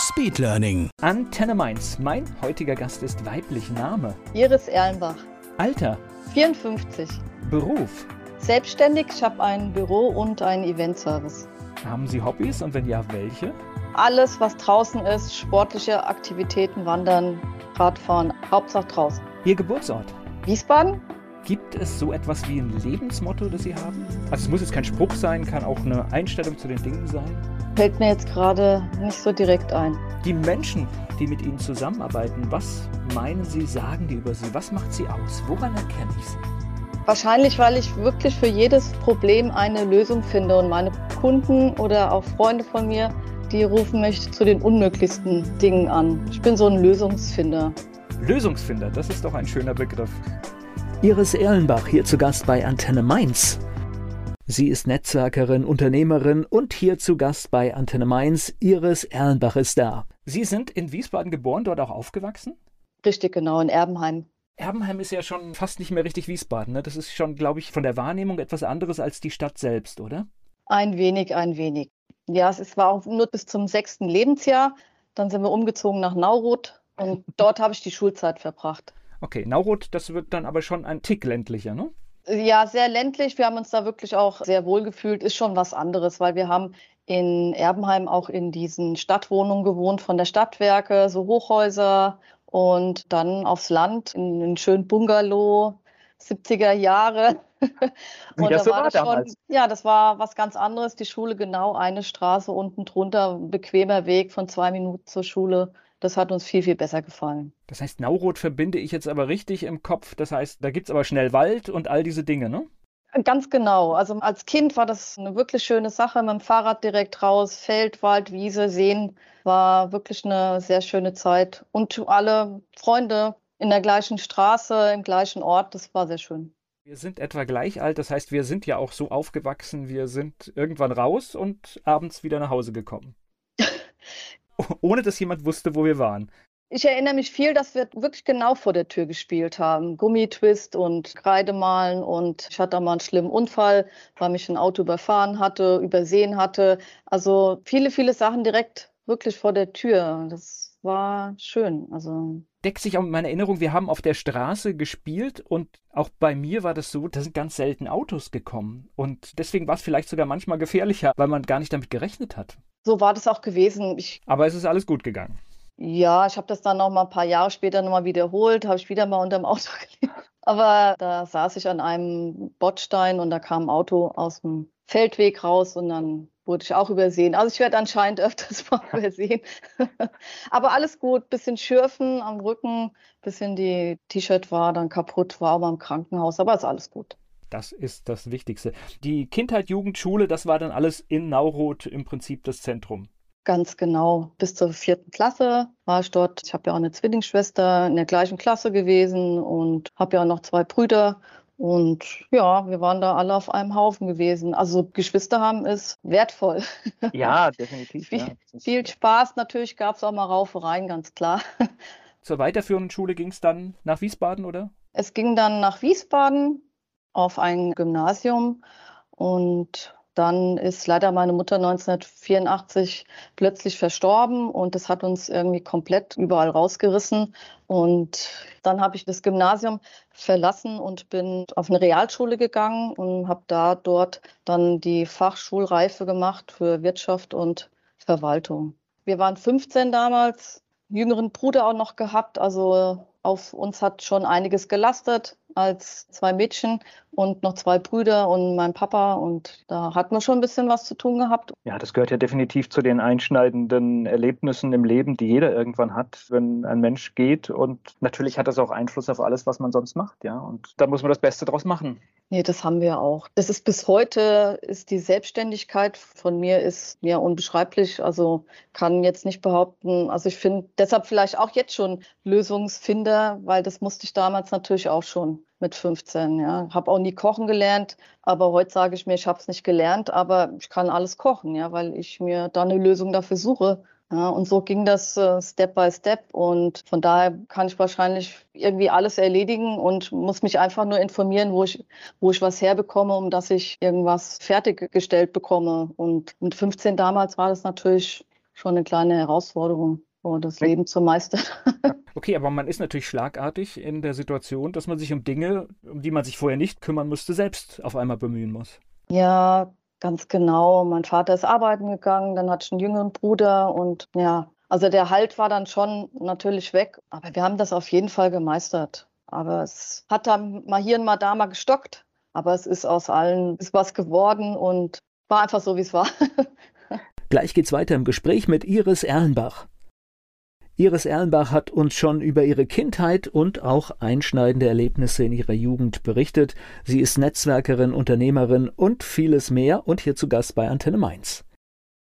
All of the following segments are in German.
Speedlearning. Antenne Mainz. Mein heutiger Gast ist weiblich Name. Iris Erlenbach, Alter. 54. Beruf. Selbstständig, ich habe ein Büro und einen Eventservice. Haben Sie Hobbys und wenn ja, welche? Alles, was draußen ist, sportliche Aktivitäten, Wandern, Radfahren, Hauptsache draußen. Ihr Geburtsort. Wiesbaden? Gibt es so etwas wie ein Lebensmotto, das Sie haben? Also es muss jetzt kein Spruch sein, kann auch eine Einstellung zu den Dingen sein. Fällt mir jetzt gerade nicht so direkt ein. Die Menschen, die mit Ihnen zusammenarbeiten, was meinen Sie, sagen die über Sie? Was macht Sie aus? Woran erkenne ich Sie? Wahrscheinlich, weil ich wirklich für jedes Problem eine Lösung finde und meine Kunden oder auch Freunde von mir, die rufen mich zu den unmöglichsten Dingen an. Ich bin so ein Lösungsfinder. Lösungsfinder, das ist doch ein schöner Begriff. Iris Erlenbach hier zu Gast bei Antenne Mainz. Sie ist Netzwerkerin, Unternehmerin und hier zu Gast bei Antenne Mainz. Iris Erlenbach ist da. Sie sind in Wiesbaden geboren, dort auch aufgewachsen? Richtig genau, in Erbenheim. Erbenheim ist ja schon fast nicht mehr richtig Wiesbaden. Ne? Das ist schon, glaube ich, von der Wahrnehmung etwas anderes als die Stadt selbst, oder? Ein wenig, ein wenig. Ja, es war auch nur bis zum sechsten Lebensjahr. Dann sind wir umgezogen nach Nauroth und dort habe ich die Schulzeit verbracht. Okay, Nauroth, das wird dann aber schon ein Tick ländlicher, ne? Ja, sehr ländlich. Wir haben uns da wirklich auch sehr wohl gefühlt. Ist schon was anderes, weil wir haben in Erbenheim auch in diesen Stadtwohnungen gewohnt von der Stadtwerke, so Hochhäuser und dann aufs Land in einen schönen Bungalow, 70er Jahre. Und Ja, da war war das schon, ja, das war was ganz anderes. Die Schule genau eine Straße unten drunter, ein bequemer Weg von zwei Minuten zur Schule. Das hat uns viel, viel besser gefallen. Das heißt, Nauroth verbinde ich jetzt aber richtig im Kopf. Das heißt, da gibt es aber schnell Wald und all diese Dinge, ne? Ganz genau. Also als Kind war das eine wirklich schöne Sache. Mit dem Fahrrad direkt raus, Feld, Wald, Wiese, Seen. War wirklich eine sehr schöne Zeit. Und alle Freunde in der gleichen Straße, im gleichen Ort. Das war sehr schön. Wir sind etwa gleich alt, das heißt, wir sind ja auch so aufgewachsen, wir sind irgendwann raus und abends wieder nach Hause gekommen. Ohne dass jemand wusste, wo wir waren. Ich erinnere mich viel, dass wir wirklich genau vor der Tür gespielt haben. Gummitwist und Kreidemalen und ich hatte mal einen schlimmen Unfall, weil mich ein Auto überfahren hatte, übersehen hatte. Also viele, viele Sachen direkt wirklich vor der Tür. Das war schön. Also Deckt sich auch mit meiner Erinnerung, wir haben auf der Straße gespielt und auch bei mir war das so, da sind ganz selten Autos gekommen. Und deswegen war es vielleicht sogar manchmal gefährlicher, weil man gar nicht damit gerechnet hat. So war das auch gewesen. Ich, Aber es ist alles gut gegangen. ja, ich habe das dann noch mal ein paar Jahre später noch mal wiederholt, habe ich wieder mal unterm Auto gelegen. Aber da saß ich an einem Bordstein und da kam ein Auto aus dem Feldweg raus und dann wurde ich auch übersehen. Also ich werde anscheinend öfters mal übersehen. Aber alles gut, bisschen Schürfen am Rücken, bisschen die T-Shirt war dann kaputt, war aber im Krankenhaus, aber ist alles gut. Das ist das Wichtigste. Die Kindheit, Jugend, Schule, das war dann alles in Nauroth im Prinzip das Zentrum. Ganz genau. Bis zur vierten Klasse war ich dort. Ich habe ja auch eine Zwillingsschwester in der gleichen Klasse gewesen und habe ja auch noch zwei Brüder. Und ja, wir waren da alle auf einem Haufen gewesen. Also Geschwister haben ist wertvoll. Ja, definitiv. Viel, viel Spaß natürlich gab es auch mal Raufereien, ganz klar. Zur weiterführenden Schule ging es dann nach Wiesbaden, oder? Es ging dann nach Wiesbaden auf ein Gymnasium und dann ist leider meine Mutter 1984 plötzlich verstorben und das hat uns irgendwie komplett überall rausgerissen. Und dann habe ich das Gymnasium verlassen und bin auf eine Realschule gegangen und habe da dort dann die Fachschulreife gemacht für Wirtschaft und Verwaltung. Wir waren 15 damals, jüngeren Bruder auch noch gehabt, also auf uns hat schon einiges gelastet als zwei Mädchen und noch zwei Brüder und mein Papa und da hatten wir schon ein bisschen was zu tun gehabt. Ja, das gehört ja definitiv zu den einschneidenden Erlebnissen im Leben, die jeder irgendwann hat, wenn ein Mensch geht. Und natürlich hat das auch Einfluss auf alles, was man sonst macht, ja. Und da muss man das Beste draus machen. Nee, das haben wir auch. Das ist bis heute, ist die Selbstständigkeit von mir ist ja unbeschreiblich. Also kann jetzt nicht behaupten, also ich finde deshalb vielleicht auch jetzt schon Lösungsfinder, weil das musste ich damals natürlich auch schon mit 15. Ja, habe auch nie kochen gelernt, aber heute sage ich mir, ich habe es nicht gelernt, aber ich kann alles kochen, ja, weil ich mir da eine Lösung dafür suche. Ja, und so ging das äh, Step by Step. Und von daher kann ich wahrscheinlich irgendwie alles erledigen und muss mich einfach nur informieren, wo ich, wo ich was herbekomme, um dass ich irgendwas fertiggestellt bekomme. Und mit 15 damals war das natürlich schon eine kleine Herausforderung, so das Leben zu meistern. Okay, aber man ist natürlich schlagartig in der Situation, dass man sich um Dinge, um die man sich vorher nicht kümmern musste, selbst auf einmal bemühen muss. Ja, Ganz genau. Mein Vater ist arbeiten gegangen, dann hatte ich einen jüngeren Bruder und ja, also der Halt war dann schon natürlich weg, aber wir haben das auf jeden Fall gemeistert. Aber es hat dann mal hier und mal da mal gestockt, aber es ist aus allen ist was geworden und war einfach so, wie es war. Gleich geht's weiter im Gespräch mit Iris Erlenbach. Iris Erlenbach hat uns schon über ihre Kindheit und auch einschneidende Erlebnisse in ihrer Jugend berichtet. Sie ist Netzwerkerin, Unternehmerin und vieles mehr und hier zu Gast bei Antenne Mainz.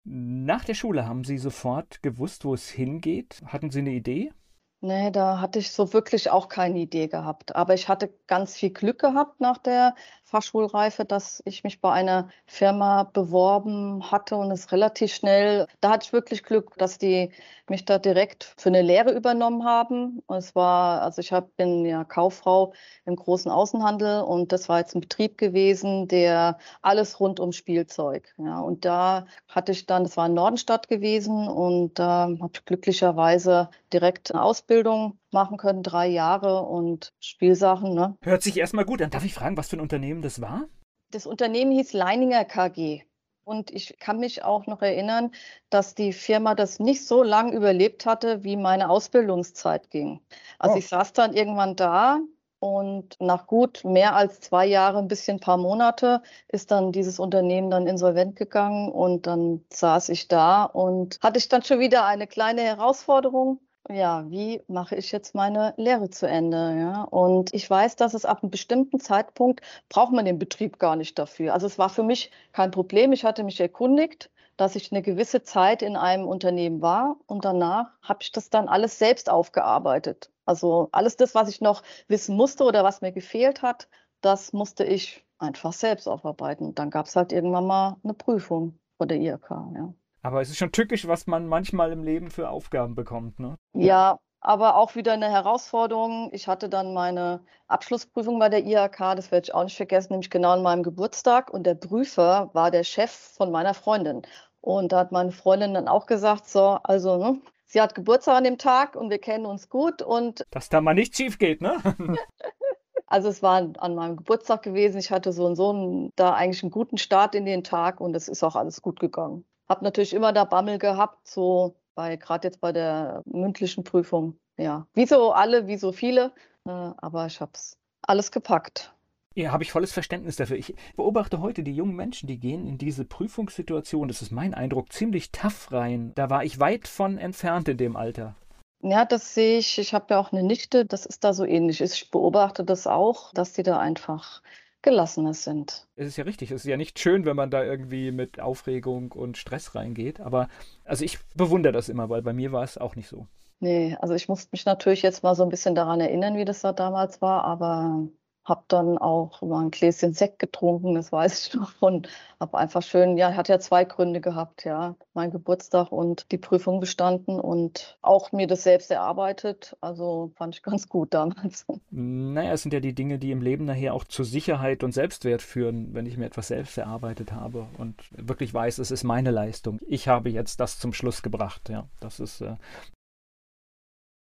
Nach der Schule haben Sie sofort gewusst, wo es hingeht? Hatten Sie eine Idee? Nee, da hatte ich so wirklich auch keine Idee gehabt. Aber ich hatte ganz viel Glück gehabt nach der Fachschulreife, dass ich mich bei einer Firma beworben hatte und es relativ schnell, da hatte ich wirklich Glück, dass die mich da direkt für eine Lehre übernommen haben. Und es war, also ich bin ja Kauffrau im großen Außenhandel und das war jetzt ein Betrieb gewesen, der alles rund um Spielzeug. Ja, und da hatte ich dann, das war in Nordenstadt gewesen und da habe ich glücklicherweise direkt eine Ausbildung machen können, drei Jahre und Spielsachen. Ne? Hört sich erstmal gut an. Darf ich fragen, was für ein Unternehmen das war? Das Unternehmen hieß Leininger KG. Und ich kann mich auch noch erinnern, dass die Firma das nicht so lang überlebt hatte, wie meine Ausbildungszeit ging. Also oh. ich saß dann irgendwann da und nach gut mehr als zwei Jahren, ein bisschen paar Monate, ist dann dieses Unternehmen dann insolvent gegangen und dann saß ich da und hatte ich dann schon wieder eine kleine Herausforderung ja, wie mache ich jetzt meine Lehre zu Ende? Ja? Und ich weiß, dass es ab einem bestimmten Zeitpunkt braucht man den Betrieb gar nicht dafür. Also es war für mich kein Problem. Ich hatte mich erkundigt, dass ich eine gewisse Zeit in einem Unternehmen war und danach habe ich das dann alles selbst aufgearbeitet. Also alles das, was ich noch wissen musste oder was mir gefehlt hat, das musste ich einfach selbst aufarbeiten. Dann gab es halt irgendwann mal eine Prüfung vor der IRK. Ja. Aber es ist schon tückisch, was man manchmal im Leben für Aufgaben bekommt, ne? Ja, aber auch wieder eine Herausforderung. Ich hatte dann meine Abschlussprüfung bei der IHK, das werde ich auch nicht vergessen, nämlich genau an meinem Geburtstag. Und der Prüfer war der Chef von meiner Freundin. Und da hat meine Freundin dann auch gesagt, so, also, ne, sie hat Geburtstag an dem Tag und wir kennen uns gut und. Dass da mal nichts schief geht, ne? also es war an meinem Geburtstag gewesen. Ich hatte so und so einen, da eigentlich einen guten Start in den Tag und es ist auch alles gut gegangen. Habe natürlich immer da Bammel gehabt, so bei gerade jetzt bei der mündlichen Prüfung. Ja, wie so alle, wie so viele, äh, aber ich habe es alles gepackt. Ja, habe ich volles Verständnis dafür. Ich beobachte heute die jungen Menschen, die gehen in diese Prüfungssituation, das ist mein Eindruck, ziemlich tough rein. Da war ich weit von entfernt in dem Alter. Ja, das sehe ich. Ich habe ja auch eine Nichte, das ist da so ähnlich. Ich beobachte das auch, dass die da einfach gelassener sind. Es ist ja richtig, es ist ja nicht schön, wenn man da irgendwie mit Aufregung und Stress reingeht, aber also ich bewundere das immer, weil bei mir war es auch nicht so. Nee, also ich musste mich natürlich jetzt mal so ein bisschen daran erinnern, wie das da damals war, aber habe dann auch mal ein Gläschen Sekt getrunken, das weiß ich noch. Und habe einfach schön, ja, hat ja zwei Gründe gehabt, ja. Mein Geburtstag und die Prüfung bestanden und auch mir das selbst erarbeitet. Also fand ich ganz gut damals. Naja, es sind ja die Dinge, die im Leben nachher auch zur Sicherheit und Selbstwert führen, wenn ich mir etwas selbst erarbeitet habe und wirklich weiß, es ist meine Leistung. Ich habe jetzt das zum Schluss gebracht, ja. Das ist. Äh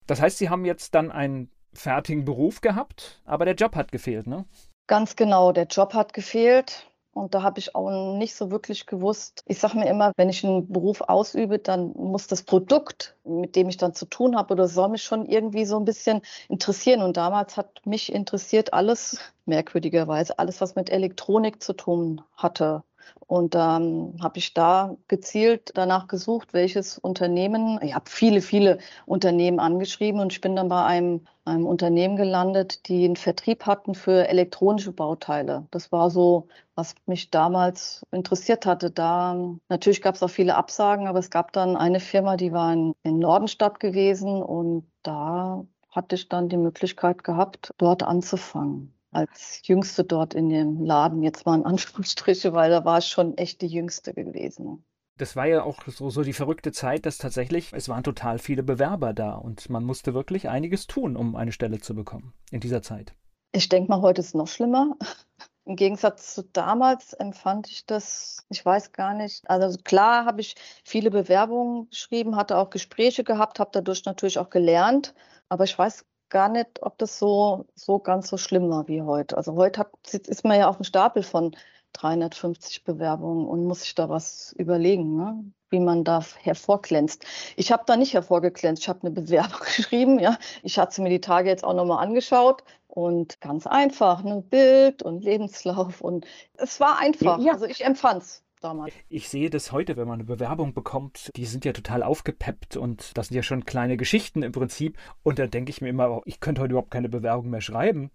das heißt, Sie haben jetzt dann ein fertigen Beruf gehabt, aber der Job hat gefehlt, ne? Ganz genau, der Job hat gefehlt. Und da habe ich auch nicht so wirklich gewusst. Ich sage mir immer, wenn ich einen Beruf ausübe, dann muss das Produkt, mit dem ich dann zu tun habe, oder soll mich schon irgendwie so ein bisschen interessieren. Und damals hat mich interessiert alles, merkwürdigerweise, alles, was mit Elektronik zu tun hatte. Und dann ähm, habe ich da gezielt danach gesucht, welches Unternehmen, ich habe viele, viele Unternehmen angeschrieben und ich bin dann bei einem, einem Unternehmen gelandet, die einen Vertrieb hatten für elektronische Bauteile. Das war so, was mich damals interessiert hatte. Da natürlich gab es auch viele Absagen, aber es gab dann eine Firma, die war in, in Nordenstadt gewesen und da hatte ich dann die Möglichkeit gehabt, dort anzufangen als Jüngste dort in dem Laden, jetzt mal in Anführungsstriche, weil da war ich schon echt die Jüngste gewesen. Das war ja auch so, so die verrückte Zeit, dass tatsächlich, es waren total viele Bewerber da und man musste wirklich einiges tun, um eine Stelle zu bekommen in dieser Zeit. Ich denke mal, heute ist es noch schlimmer. Im Gegensatz zu damals empfand ich das, ich weiß gar nicht. Also klar habe ich viele Bewerbungen geschrieben, hatte auch Gespräche gehabt, habe dadurch natürlich auch gelernt. Aber ich weiß gar nicht, ob das so, so ganz so schlimm war wie heute. Also heute hat, ist man ja auf dem Stapel von 350 Bewerbungen und muss sich da was überlegen, ne? wie man da hervorglänzt. Ich habe da nicht hervorgeglänzt. Ich habe eine Bewerbung geschrieben. Ja. Ich hatte mir die Tage jetzt auch nochmal angeschaut und ganz einfach, ne? Bild und Lebenslauf und es war einfach. Ja. Also ich empfand es damals. Ich sehe das heute, wenn man eine Bewerbung bekommt, die sind ja total aufgepeppt und das sind ja schon kleine Geschichten im Prinzip. Und da denke ich mir immer, ich könnte heute überhaupt keine Bewerbung mehr schreiben.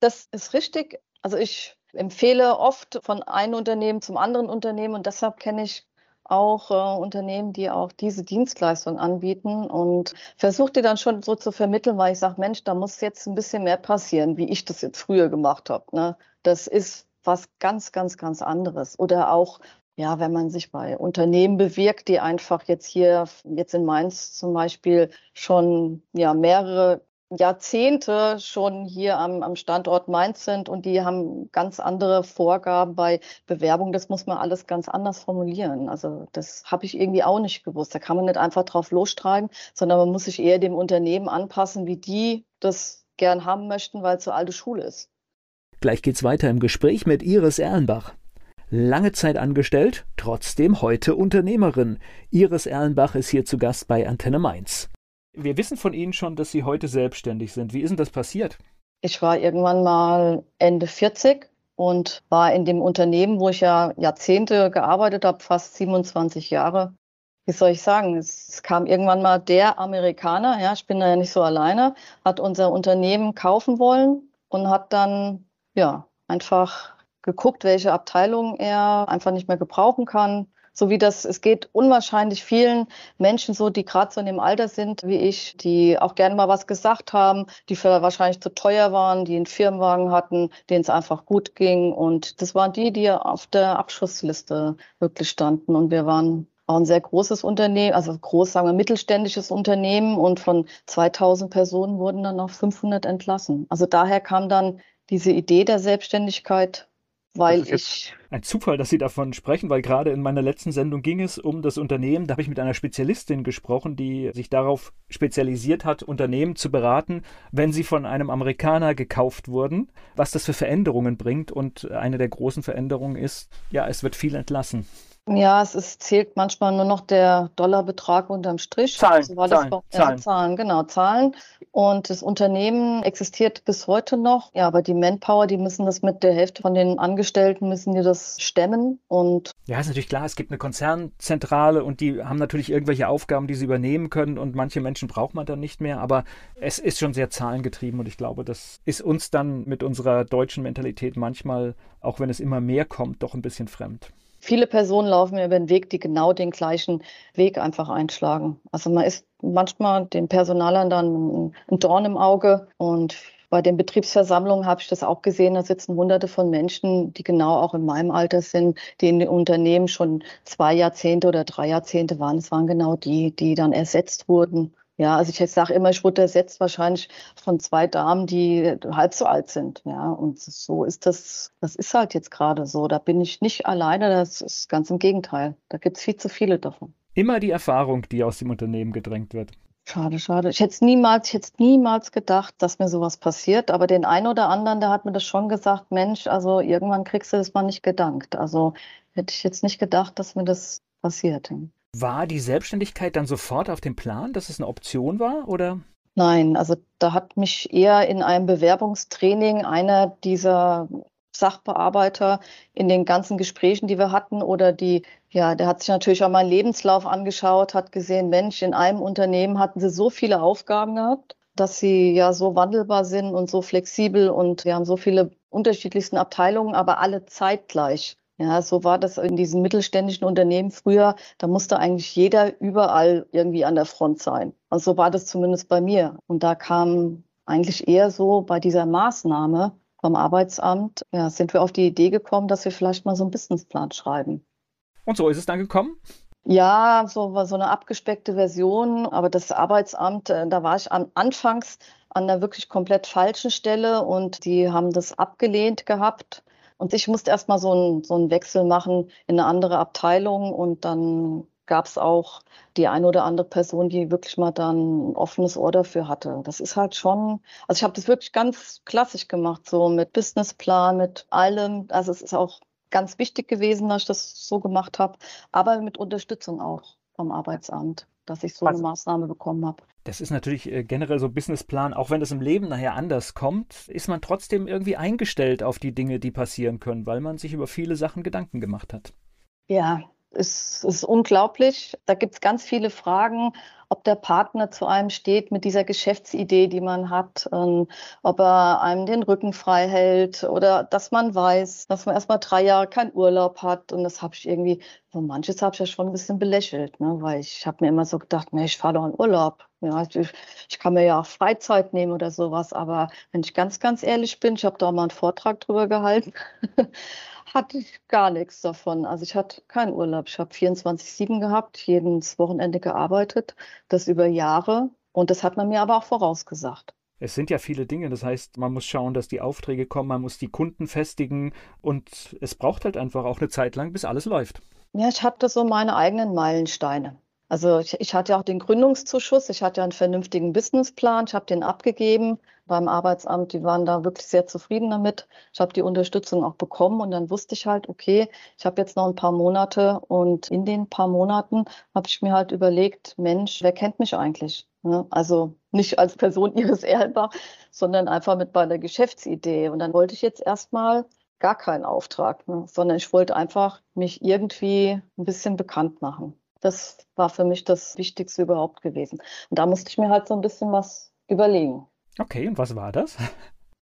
Das ist richtig. Also ich empfehle oft von einem Unternehmen zum anderen Unternehmen und deshalb kenne ich auch äh, Unternehmen, die auch diese Dienstleistung anbieten und versuche die dann schon so zu vermitteln, weil ich sage, Mensch, da muss jetzt ein bisschen mehr passieren, wie ich das jetzt früher gemacht habe. Ne? Das ist was ganz, ganz, ganz anderes. Oder auch, ja, wenn man sich bei Unternehmen bewirkt, die einfach jetzt hier, jetzt in Mainz zum Beispiel schon ja, mehrere Jahrzehnte schon hier am, am Standort Mainz sind und die haben ganz andere Vorgaben bei Bewerbung. Das muss man alles ganz anders formulieren. Also das habe ich irgendwie auch nicht gewusst. Da kann man nicht einfach drauf losstreiben, sondern man muss sich eher dem Unternehmen anpassen, wie die das gern haben möchten, weil es so alte Schule ist. Gleich geht's weiter im Gespräch mit Iris Erlenbach. Lange Zeit angestellt, trotzdem heute Unternehmerin. Iris Erlenbach ist hier zu Gast bei Antenne Mainz. Wir wissen von Ihnen schon, dass Sie heute selbstständig sind. Wie ist denn das passiert? Ich war irgendwann mal Ende 40 und war in dem Unternehmen, wo ich ja Jahrzehnte gearbeitet habe, fast 27 Jahre. Wie soll ich sagen? Es kam irgendwann mal der Amerikaner, ja, ich bin da ja nicht so alleine, hat unser Unternehmen kaufen wollen und hat dann ja, einfach geguckt, welche Abteilung er einfach nicht mehr gebrauchen kann. So wie das, es geht unwahrscheinlich vielen Menschen so, die gerade so in dem Alter sind wie ich, die auch gerne mal was gesagt haben, die für wahrscheinlich zu teuer waren, die einen Firmenwagen hatten, denen es einfach gut ging. Und das waren die, die auf der Abschussliste wirklich standen. Und wir waren auch ein sehr großes Unternehmen, also groß, sagen wir, mittelständisches Unternehmen. Und von 2000 Personen wurden dann noch 500 entlassen. Also daher kam dann diese Idee der Selbstständigkeit, weil ich. Ein Zufall, dass Sie davon sprechen, weil gerade in meiner letzten Sendung ging es um das Unternehmen. Da habe ich mit einer Spezialistin gesprochen, die sich darauf spezialisiert hat, Unternehmen zu beraten, wenn sie von einem Amerikaner gekauft wurden, was das für Veränderungen bringt. Und eine der großen Veränderungen ist, ja, es wird viel entlassen. Ja, es ist, zählt manchmal nur noch der Dollarbetrag unterm Strich. Zahlen, so war Zahlen, das, Zahlen. Ja, Zahlen, genau, Zahlen. Und das Unternehmen existiert bis heute noch. Ja, aber die Manpower, die müssen das mit der Hälfte von den Angestellten, müssen die das stemmen. Und ja, ist natürlich klar, es gibt eine Konzernzentrale und die haben natürlich irgendwelche Aufgaben, die sie übernehmen können und manche Menschen braucht man dann nicht mehr. Aber es ist schon sehr zahlengetrieben und ich glaube, das ist uns dann mit unserer deutschen Mentalität manchmal, auch wenn es immer mehr kommt, doch ein bisschen fremd. Viele Personen laufen mir über den Weg, die genau den gleichen Weg einfach einschlagen. Also man ist manchmal den Personalern dann ein Dorn im Auge und bei den Betriebsversammlungen habe ich das auch gesehen. Da sitzen hunderte von Menschen, die genau auch in meinem Alter sind, die in den Unternehmen schon zwei Jahrzehnte oder drei Jahrzehnte waren. Es waren genau die, die dann ersetzt wurden. Ja, also ich sage immer, ich wurde ersetzt wahrscheinlich von zwei Damen, die halb so alt sind. Ja, und so ist das, das ist halt jetzt gerade so. Da bin ich nicht alleine, das ist ganz im Gegenteil. Da gibt es viel zu viele davon. Immer die Erfahrung, die aus dem Unternehmen gedrängt wird. Schade, schade. Ich hätte niemals, ich hätte niemals gedacht, dass mir sowas passiert. Aber den einen oder anderen, der hat mir das schon gesagt, Mensch, also irgendwann kriegst du das mal nicht gedankt. Also hätte ich jetzt nicht gedacht, dass mir das passiert. War die Selbstständigkeit dann sofort auf dem Plan, dass es eine Option war, oder? Nein, also da hat mich eher in einem Bewerbungstraining einer dieser Sachbearbeiter in den ganzen Gesprächen, die wir hatten oder die, ja, der hat sich natürlich auch meinen Lebenslauf angeschaut, hat gesehen, Mensch, in einem Unternehmen hatten sie so viele Aufgaben gehabt, dass sie ja so wandelbar sind und so flexibel und wir haben so viele unterschiedlichsten Abteilungen, aber alle zeitgleich. Ja, so war das in diesen mittelständischen Unternehmen früher. Da musste eigentlich jeder überall irgendwie an der Front sein. Also so war das zumindest bei mir. Und da kam eigentlich eher so bei dieser Maßnahme vom Arbeitsamt, ja, sind wir auf die Idee gekommen, dass wir vielleicht mal so einen Businessplan schreiben. Und so ist es dann gekommen? Ja, so war so eine abgespeckte Version, aber das Arbeitsamt, äh, da war ich am Anfangs an der wirklich komplett falschen Stelle und die haben das abgelehnt gehabt. Und ich musste erst mal so einen, so einen Wechsel machen in eine andere Abteilung und dann gab es auch die eine oder andere Person, die wirklich mal dann ein offenes Ohr dafür hatte. Das ist halt schon, also ich habe das wirklich ganz klassisch gemacht, so mit Businessplan, mit allem. Also es ist auch ganz wichtig gewesen, dass ich das so gemacht habe, aber mit Unterstützung auch vom Arbeitsamt, dass ich so eine Maßnahme bekommen habe. Das ist natürlich äh, generell so Businessplan, auch wenn es im Leben nachher anders kommt, ist man trotzdem irgendwie eingestellt auf die Dinge, die passieren können, weil man sich über viele Sachen Gedanken gemacht hat. Ja, es ist unglaublich. Da gibt es ganz viele Fragen, ob der Partner zu einem steht mit dieser Geschäftsidee, die man hat, ähm, ob er einem den Rücken frei hält oder dass man weiß, dass man erstmal drei Jahre keinen Urlaub hat. Und das habe ich irgendwie, so manches habe ich ja schon ein bisschen belächelt, ne? weil ich habe mir immer so gedacht, nee, ich fahre doch in Urlaub. Ja, ich, ich, kann mir ja auch Freizeit nehmen oder sowas. Aber wenn ich ganz, ganz ehrlich bin, ich habe da auch mal einen Vortrag drüber gehalten. hatte ich gar nichts davon. Also ich hatte keinen Urlaub. Ich habe 24-7 gehabt, jedes Wochenende gearbeitet, das über Jahre. Und das hat man mir aber auch vorausgesagt. Es sind ja viele Dinge, das heißt, man muss schauen, dass die Aufträge kommen, man muss die Kunden festigen und es braucht halt einfach auch eine Zeit lang, bis alles läuft. Ja, ich hatte so meine eigenen Meilensteine. Also ich, ich hatte ja auch den Gründungszuschuss, ich hatte ja einen vernünftigen Businessplan, ich habe den abgegeben beim Arbeitsamt, die waren da wirklich sehr zufrieden damit. Ich habe die Unterstützung auch bekommen und dann wusste ich halt, okay, ich habe jetzt noch ein paar Monate und in den paar Monaten habe ich mir halt überlegt, Mensch, wer kennt mich eigentlich? Also nicht als Person Iris Erlbach, sondern einfach mit meiner Geschäftsidee. Und dann wollte ich jetzt erstmal gar keinen Auftrag, ne? sondern ich wollte einfach mich irgendwie ein bisschen bekannt machen. Das war für mich das Wichtigste überhaupt gewesen. Und da musste ich mir halt so ein bisschen was überlegen. Okay, und was war das?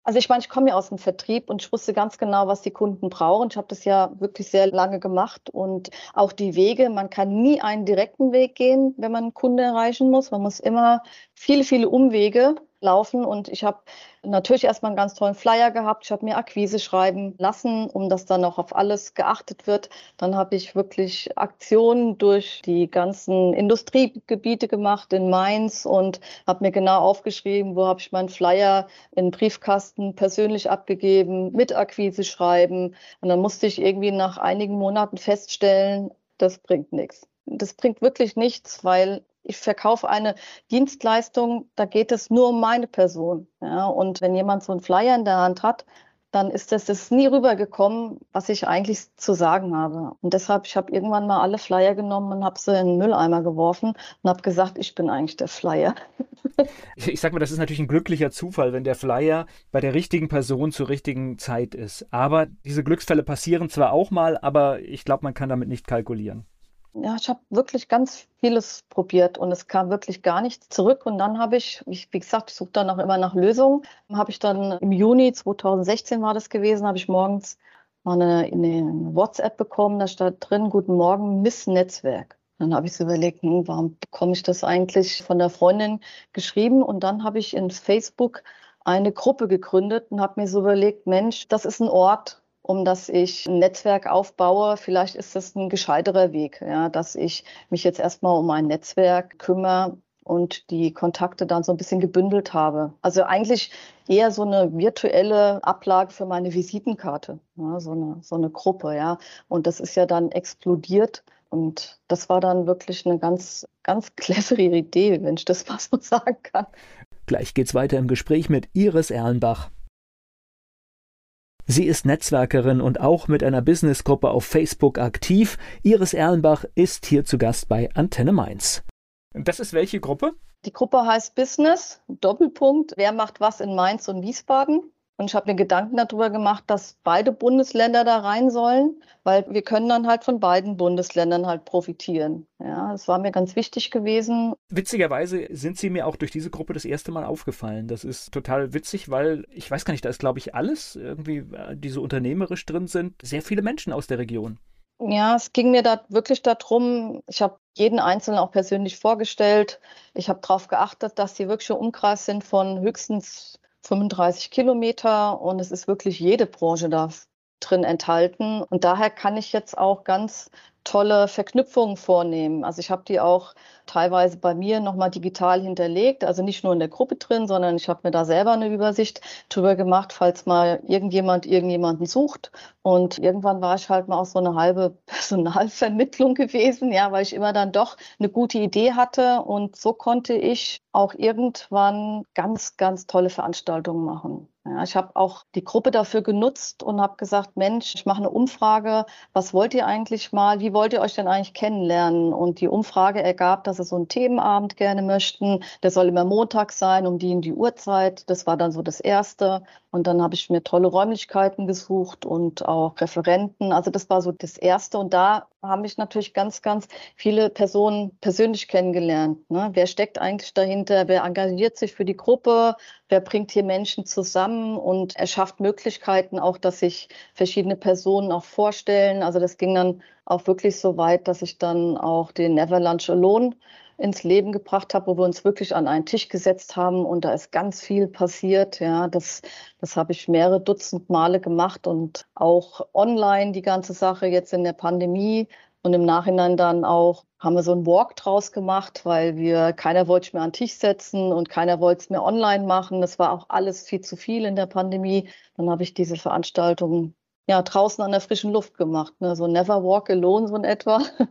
Also ich meine, ich komme ja aus dem Vertrieb und ich wusste ganz genau, was die Kunden brauchen. Ich habe das ja wirklich sehr lange gemacht und auch die Wege. Man kann nie einen direkten Weg gehen, wenn man einen Kunden erreichen muss. Man muss immer viele, viele Umwege laufen. Und ich habe natürlich erstmal einen ganz tollen Flyer gehabt. Ich habe mir Akquise schreiben lassen, um dass dann auch auf alles geachtet wird. Dann habe ich wirklich Aktionen durch die ganzen Industriegebiete gemacht in Mainz und habe mir genau aufgeschrieben, wo habe ich meinen Flyer in Briefkasten persönlich abgegeben, mit Akquise schreiben. Und dann musste ich irgendwie nach einigen Monaten feststellen, das bringt nichts. Das bringt wirklich nichts, weil ich verkaufe eine Dienstleistung, da geht es nur um meine Person. Ja, und wenn jemand so einen Flyer in der Hand hat, dann ist das, das nie rübergekommen, was ich eigentlich zu sagen habe. Und deshalb, ich habe irgendwann mal alle Flyer genommen und habe sie in den Mülleimer geworfen und habe gesagt, ich bin eigentlich der Flyer. ich sag mal, das ist natürlich ein glücklicher Zufall, wenn der Flyer bei der richtigen Person zur richtigen Zeit ist. Aber diese Glücksfälle passieren zwar auch mal, aber ich glaube, man kann damit nicht kalkulieren ja, ich habe wirklich ganz vieles probiert und es kam wirklich gar nichts zurück. Und dann habe ich, ich, wie gesagt, ich suche dann auch immer nach Lösungen. Habe ich dann im Juni 2016 war das gewesen, habe ich morgens mal eine, eine WhatsApp bekommen, da stand drin, guten Morgen, Miss Netzwerk. Dann habe ich so überlegt, hm, warum bekomme ich das eigentlich von der Freundin geschrieben? Und dann habe ich in Facebook eine Gruppe gegründet und habe mir so überlegt, Mensch, das ist ein Ort, um dass ich ein Netzwerk aufbaue. Vielleicht ist das ein gescheiterer Weg, ja, dass ich mich jetzt erstmal um ein Netzwerk kümmere und die Kontakte dann so ein bisschen gebündelt habe. Also eigentlich eher so eine virtuelle Ablage für meine Visitenkarte, ja, so, eine, so eine Gruppe, ja. Und das ist ja dann explodiert. Und das war dann wirklich eine ganz, ganz clevere Idee, wenn ich das mal so sagen kann. Gleich geht's weiter im Gespräch mit Iris Erlenbach. Sie ist Netzwerkerin und auch mit einer Businessgruppe auf Facebook aktiv. Iris Erlenbach ist hier zu Gast bei Antenne Mainz. Das ist welche Gruppe? Die Gruppe heißt Business, Doppelpunkt, wer macht was in Mainz und Wiesbaden. Und ich habe mir Gedanken darüber gemacht, dass beide Bundesländer da rein sollen, weil wir können dann halt von beiden Bundesländern halt profitieren. Ja, das war mir ganz wichtig gewesen. Witzigerweise sind Sie mir auch durch diese Gruppe das erste Mal aufgefallen. Das ist total witzig, weil ich weiß gar nicht, da ist glaube ich alles irgendwie, äh, die so unternehmerisch drin sind, sehr viele Menschen aus der Region. Ja, es ging mir da wirklich darum, ich habe jeden Einzelnen auch persönlich vorgestellt. Ich habe darauf geachtet, dass sie wirklich im Umkreis sind von höchstens 35 Kilometer und es ist wirklich jede Branche da drin enthalten. Und daher kann ich jetzt auch ganz tolle Verknüpfungen vornehmen. Also ich habe die auch teilweise bei mir nochmal digital hinterlegt, also nicht nur in der Gruppe drin, sondern ich habe mir da selber eine Übersicht drüber gemacht, falls mal irgendjemand irgendjemanden sucht. Und irgendwann war ich halt mal auch so eine halbe Personalvermittlung gewesen, ja, weil ich immer dann doch eine gute Idee hatte und so konnte ich auch irgendwann ganz, ganz tolle Veranstaltungen machen. Ja, ich habe auch die Gruppe dafür genutzt und habe gesagt, Mensch, ich mache eine Umfrage, was wollt ihr eigentlich mal, wie wollt ihr euch denn eigentlich kennenlernen? Und die Umfrage ergab, dass sie so einen Themenabend gerne möchten. Der soll immer Montag sein, um die in die Uhrzeit. Das war dann so das Erste. Und dann habe ich mir tolle Räumlichkeiten gesucht und auch Referenten. Also das war so das Erste. Und da haben mich natürlich ganz, ganz viele Personen persönlich kennengelernt. Ne? Wer steckt eigentlich dahinter? Wer engagiert sich für die Gruppe? Wer bringt hier Menschen zusammen und erschafft Möglichkeiten auch, dass sich verschiedene Personen auch vorstellen? Also das ging dann auch wirklich so weit, dass ich dann auch den Never Lunch Alone ins Leben gebracht habe, wo wir uns wirklich an einen Tisch gesetzt haben und da ist ganz viel passiert. Ja, das, das habe ich mehrere Dutzend Male gemacht und auch online die ganze Sache jetzt in der Pandemie und im Nachhinein dann auch haben wir so einen Walk draus gemacht, weil wir keiner wollte mehr an den Tisch setzen und keiner wollte es mehr online machen. Das war auch alles viel zu viel in der Pandemie. Dann habe ich diese Veranstaltung ja draußen an der frischen Luft gemacht, ne? so Never Walk Alone so in etwa.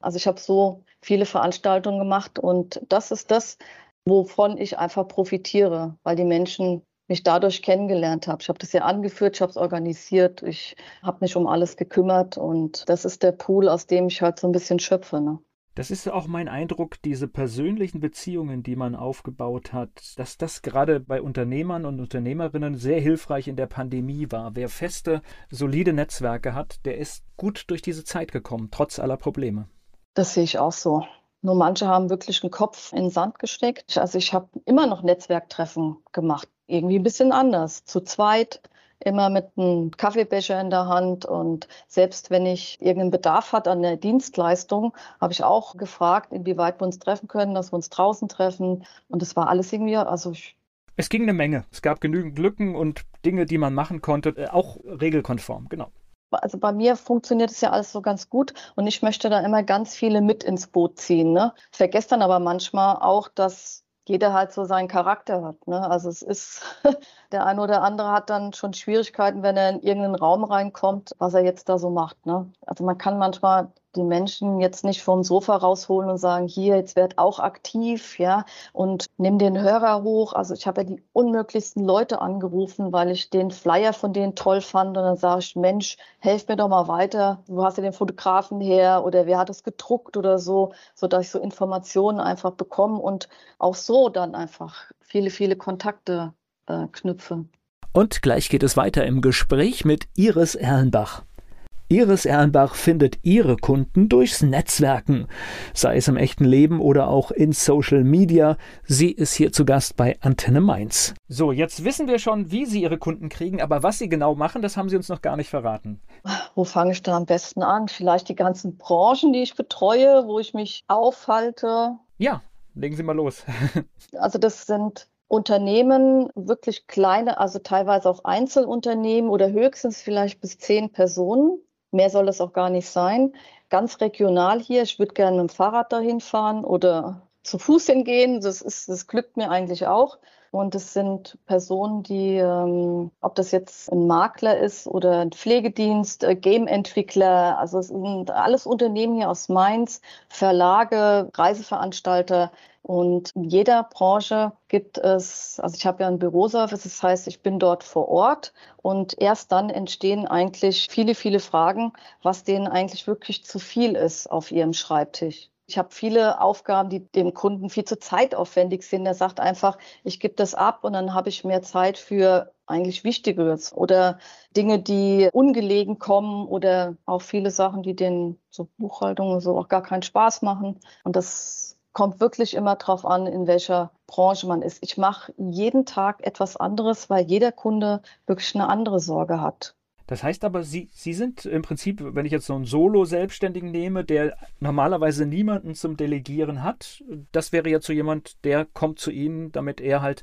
Also ich habe so viele Veranstaltungen gemacht und das ist das, wovon ich einfach profitiere, weil die Menschen mich dadurch kennengelernt habe. Ich habe das ja angeführt, ich habe es organisiert, ich habe mich um alles gekümmert und das ist der Pool, aus dem ich halt so ein bisschen schöpfe. Ne? Das ist auch mein Eindruck, diese persönlichen Beziehungen, die man aufgebaut hat, dass das gerade bei Unternehmern und Unternehmerinnen sehr hilfreich in der Pandemie war. Wer feste, solide Netzwerke hat, der ist gut durch diese Zeit gekommen, trotz aller Probleme. Das sehe ich auch so. Nur manche haben wirklich einen Kopf in den Sand gesteckt. Also ich habe immer noch Netzwerktreffen gemacht. Irgendwie ein bisschen anders. Zu zweit, immer mit einem Kaffeebecher in der Hand. Und selbst wenn ich irgendeinen Bedarf hatte an der Dienstleistung, habe ich auch gefragt, inwieweit wir uns treffen können, dass wir uns draußen treffen. Und es war alles irgendwie, also ich es ging eine Menge. Es gab genügend Lücken und Dinge, die man machen konnte, äh, auch regelkonform, genau also bei mir funktioniert es ja alles so ganz gut und ich möchte da immer ganz viele mit ins Boot ziehen. Ne? Ich vergesse dann aber manchmal auch, dass jeder halt so seinen Charakter hat. Ne? Also es ist, der eine oder andere hat dann schon Schwierigkeiten, wenn er in irgendeinen Raum reinkommt, was er jetzt da so macht. Ne? Also man kann manchmal die Menschen jetzt nicht vom Sofa rausholen und sagen, hier, jetzt werd auch aktiv, ja, und nimm den Hörer hoch. Also ich habe ja die unmöglichsten Leute angerufen, weil ich den Flyer von denen toll fand. Und dann sage ich, Mensch, helf mir doch mal weiter. Wo hast du den Fotografen her? Oder wer hat es gedruckt oder so, sodass ich so Informationen einfach bekomme und auch so dann einfach viele, viele Kontakte äh, knüpfe. Und gleich geht es weiter im Gespräch mit Iris Erlenbach. Iris Erlenbach findet ihre Kunden durchs Netzwerken, sei es im echten Leben oder auch in Social Media. Sie ist hier zu Gast bei Antenne Mainz. So, jetzt wissen wir schon, wie Sie Ihre Kunden kriegen, aber was Sie genau machen, das haben Sie uns noch gar nicht verraten. Wo fange ich da am besten an? Vielleicht die ganzen Branchen, die ich betreue, wo ich mich aufhalte. Ja, legen Sie mal los. also das sind Unternehmen, wirklich kleine, also teilweise auch Einzelunternehmen oder höchstens vielleicht bis zehn Personen, Mehr soll es auch gar nicht sein. Ganz regional hier. Ich würde gerne mit dem Fahrrad dahin fahren oder zu Fuß hingehen. Das, ist, das glückt mir eigentlich auch. Und es sind Personen, die, ähm, ob das jetzt ein Makler ist oder ein Pflegedienst, äh, Game-Entwickler, also es sind alles Unternehmen hier aus Mainz, Verlage, Reiseveranstalter, und in jeder Branche gibt es, also ich habe ja einen Büroservice, das heißt, ich bin dort vor Ort und erst dann entstehen eigentlich viele, viele Fragen, was denen eigentlich wirklich zu viel ist auf ihrem Schreibtisch. Ich habe viele Aufgaben, die dem Kunden viel zu zeitaufwendig sind. Er sagt einfach, ich gebe das ab und dann habe ich mehr Zeit für eigentlich Wichtigeres oder Dinge, die ungelegen kommen oder auch viele Sachen, die den so Buchhaltung und so auch gar keinen Spaß machen. Und das kommt wirklich immer darauf an, in welcher Branche man ist. Ich mache jeden Tag etwas anderes, weil jeder Kunde wirklich eine andere Sorge hat. Das heißt aber, Sie, Sie sind im Prinzip, wenn ich jetzt so einen Solo-Selbstständigen nehme, der normalerweise niemanden zum Delegieren hat, das wäre jetzt so jemand, der kommt zu Ihnen, damit er halt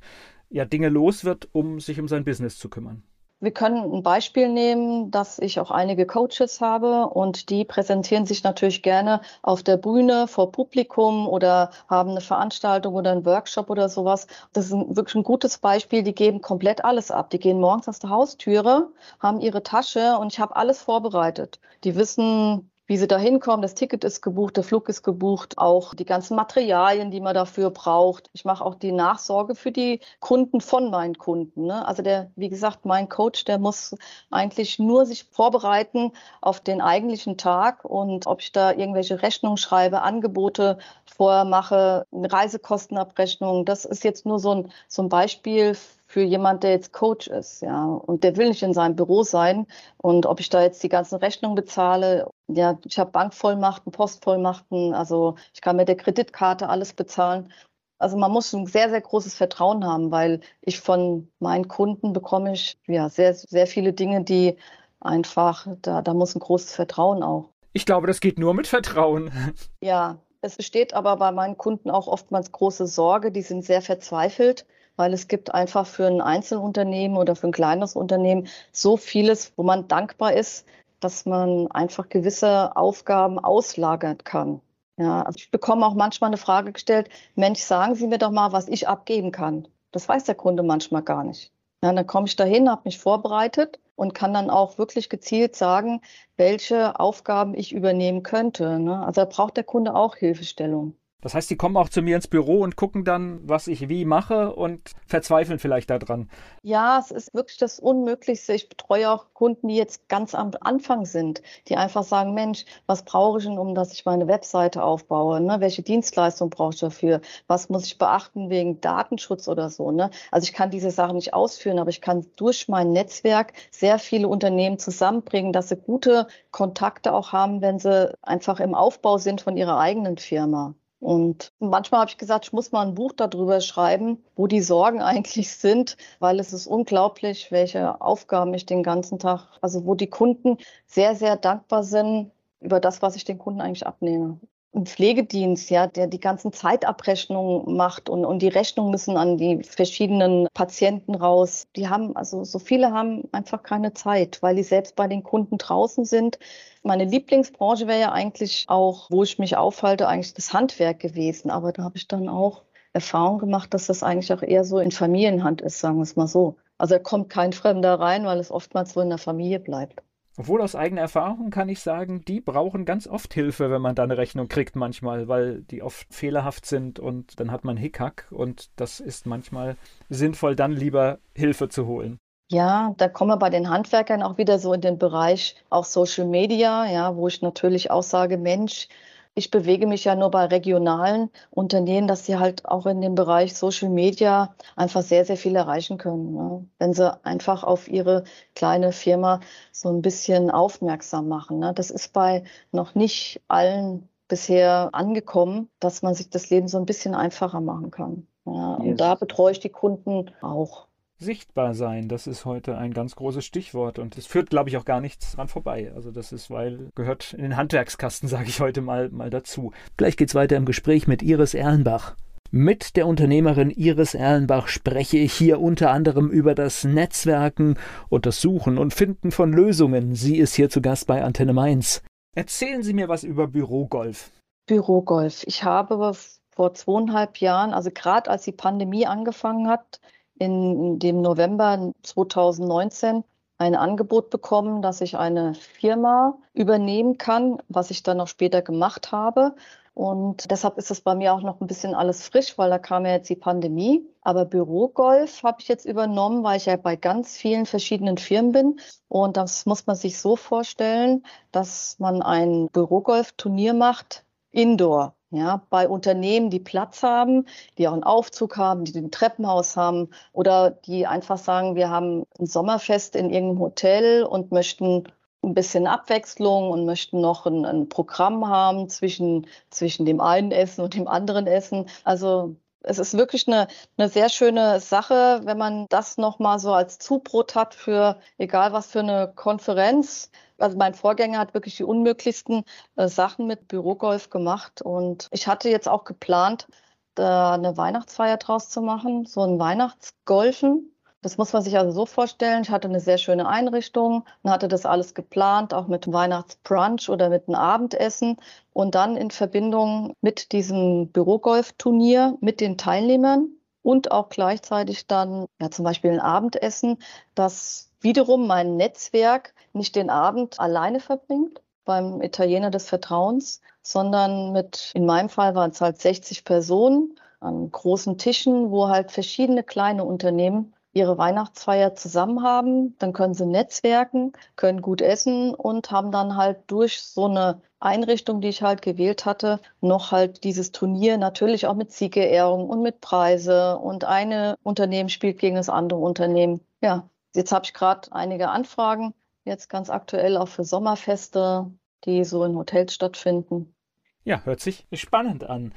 ja Dinge los wird, um sich um sein Business zu kümmern. Wir können ein Beispiel nehmen, dass ich auch einige Coaches habe und die präsentieren sich natürlich gerne auf der Bühne vor Publikum oder haben eine Veranstaltung oder einen Workshop oder sowas. Das ist ein, wirklich ein gutes Beispiel. Die geben komplett alles ab. Die gehen morgens aus der Haustüre, haben ihre Tasche und ich habe alles vorbereitet. Die wissen, wie sie da hinkommen. Das Ticket ist gebucht, der Flug ist gebucht, auch die ganzen Materialien, die man dafür braucht. Ich mache auch die Nachsorge für die Kunden von meinen Kunden. Ne? Also der, wie gesagt, mein Coach, der muss eigentlich nur sich vorbereiten auf den eigentlichen Tag und ob ich da irgendwelche Rechnungen schreibe, Angebote vorher mache, eine Reisekostenabrechnung. Das ist jetzt nur so ein, so ein Beispiel für jemand, der jetzt Coach ist, ja, und der will nicht in seinem Büro sein. Und ob ich da jetzt die ganzen Rechnungen bezahle, ja, ich habe Bankvollmachten, Postvollmachten, also ich kann mit der Kreditkarte alles bezahlen. Also man muss ein sehr, sehr großes Vertrauen haben, weil ich von meinen Kunden bekomme ich ja sehr, sehr viele Dinge, die einfach, da, da muss ein großes Vertrauen auch. Ich glaube, das geht nur mit Vertrauen. Ja, es besteht aber bei meinen Kunden auch oftmals große Sorge, die sind sehr verzweifelt weil es gibt einfach für ein Einzelunternehmen oder für ein kleines Unternehmen so vieles, wo man dankbar ist, dass man einfach gewisse Aufgaben auslagern kann. Ja, also ich bekomme auch manchmal eine Frage gestellt, Mensch, sagen Sie mir doch mal, was ich abgeben kann. Das weiß der Kunde manchmal gar nicht. Ja, dann komme ich dahin, habe mich vorbereitet und kann dann auch wirklich gezielt sagen, welche Aufgaben ich übernehmen könnte. Ne? Also da braucht der Kunde auch Hilfestellung. Das heißt, die kommen auch zu mir ins Büro und gucken dann, was ich wie mache und verzweifeln vielleicht daran. Ja, es ist wirklich das Unmöglichste. Ich betreue auch Kunden, die jetzt ganz am Anfang sind, die einfach sagen, Mensch, was brauche ich denn, um dass ich meine Webseite aufbaue? Ne? Welche Dienstleistung brauche ich dafür? Was muss ich beachten wegen Datenschutz oder so? Ne? Also ich kann diese Sachen nicht ausführen, aber ich kann durch mein Netzwerk sehr viele Unternehmen zusammenbringen, dass sie gute Kontakte auch haben, wenn sie einfach im Aufbau sind von ihrer eigenen Firma. Und manchmal habe ich gesagt, ich muss mal ein Buch darüber schreiben, wo die Sorgen eigentlich sind, weil es ist unglaublich, welche Aufgaben ich den ganzen Tag, also wo die Kunden sehr, sehr dankbar sind über das, was ich den Kunden eigentlich abnehme ein Pflegedienst, ja, der die ganzen Zeitabrechnungen macht und, und die Rechnungen müssen an die verschiedenen Patienten raus. Die haben, also so viele haben einfach keine Zeit, weil die selbst bei den Kunden draußen sind. Meine Lieblingsbranche wäre ja eigentlich auch, wo ich mich aufhalte, eigentlich das Handwerk gewesen. Aber da habe ich dann auch Erfahrung gemacht, dass das eigentlich auch eher so in Familienhand ist, sagen wir es mal so. Also da kommt kein Fremder rein, weil es oftmals so in der Familie bleibt. Obwohl aus eigener Erfahrung kann ich sagen, die brauchen ganz oft Hilfe, wenn man da eine Rechnung kriegt manchmal, weil die oft fehlerhaft sind und dann hat man Hickhack und das ist manchmal sinnvoll, dann lieber Hilfe zu holen. Ja, da kommen wir bei den Handwerkern auch wieder so in den Bereich auch Social Media, ja, wo ich natürlich auch sage, Mensch, ich bewege mich ja nur bei regionalen Unternehmen, dass sie halt auch in dem Bereich Social Media einfach sehr, sehr viel erreichen können. Ne? Wenn sie einfach auf ihre kleine Firma so ein bisschen aufmerksam machen. Ne? Das ist bei noch nicht allen bisher angekommen, dass man sich das Leben so ein bisschen einfacher machen kann. Ja? Und yes. da betreue ich die Kunden auch sichtbar sein. Das ist heute ein ganz großes Stichwort und es führt, glaube ich, auch gar nichts dran vorbei. Also das ist, weil gehört in den Handwerkskasten, sage ich heute mal, mal dazu. Gleich geht's weiter im Gespräch mit Iris Erlenbach. Mit der Unternehmerin Iris Erlenbach spreche ich hier unter anderem über das Netzwerken und das Suchen und Finden von Lösungen. Sie ist hier zu Gast bei Antenne Mainz. Erzählen Sie mir was über Bürogolf. Bürogolf. Ich habe vor zweieinhalb Jahren, also gerade als die Pandemie angefangen hat, in dem November 2019 ein Angebot bekommen, dass ich eine Firma übernehmen kann, was ich dann noch später gemacht habe. Und deshalb ist es bei mir auch noch ein bisschen alles frisch, weil da kam ja jetzt die Pandemie. Aber Bürogolf habe ich jetzt übernommen, weil ich ja bei ganz vielen verschiedenen Firmen bin. Und das muss man sich so vorstellen, dass man ein Bürogolf-Turnier macht, indoor. Ja, bei Unternehmen, die Platz haben, die auch einen Aufzug haben, die ein Treppenhaus haben oder die einfach sagen, wir haben ein Sommerfest in irgendeinem Hotel und möchten ein bisschen Abwechslung und möchten noch ein, ein Programm haben zwischen, zwischen dem einen Essen und dem anderen Essen. Also es ist wirklich eine, eine sehr schöne Sache, wenn man das nochmal so als Zubrot hat für egal was für eine Konferenz. Also mein Vorgänger hat wirklich die unmöglichsten äh, Sachen mit Bürogolf gemacht und ich hatte jetzt auch geplant, da eine Weihnachtsfeier draus zu machen, so ein Weihnachtsgolfen. Das muss man sich also so vorstellen. Ich hatte eine sehr schöne Einrichtung und hatte das alles geplant, auch mit Weihnachtsbrunch oder mit einem Abendessen. Und dann in Verbindung mit diesem Bürogolfturnier mit den Teilnehmern und auch gleichzeitig dann ja, zum Beispiel ein Abendessen, das wiederum mein Netzwerk nicht den Abend alleine verbringt beim Italiener des Vertrauens, sondern mit, in meinem Fall waren es halt 60 Personen an großen Tischen, wo halt verschiedene kleine Unternehmen ihre Weihnachtsfeier zusammen haben, dann können sie netzwerken, können gut essen und haben dann halt durch so eine Einrichtung, die ich halt gewählt hatte, noch halt dieses Turnier natürlich auch mit Siegerehrung und mit Preise und eine Unternehmen spielt gegen das andere Unternehmen. Ja, jetzt habe ich gerade einige Anfragen, jetzt ganz aktuell auch für Sommerfeste, die so in Hotels stattfinden. Ja, hört sich spannend an.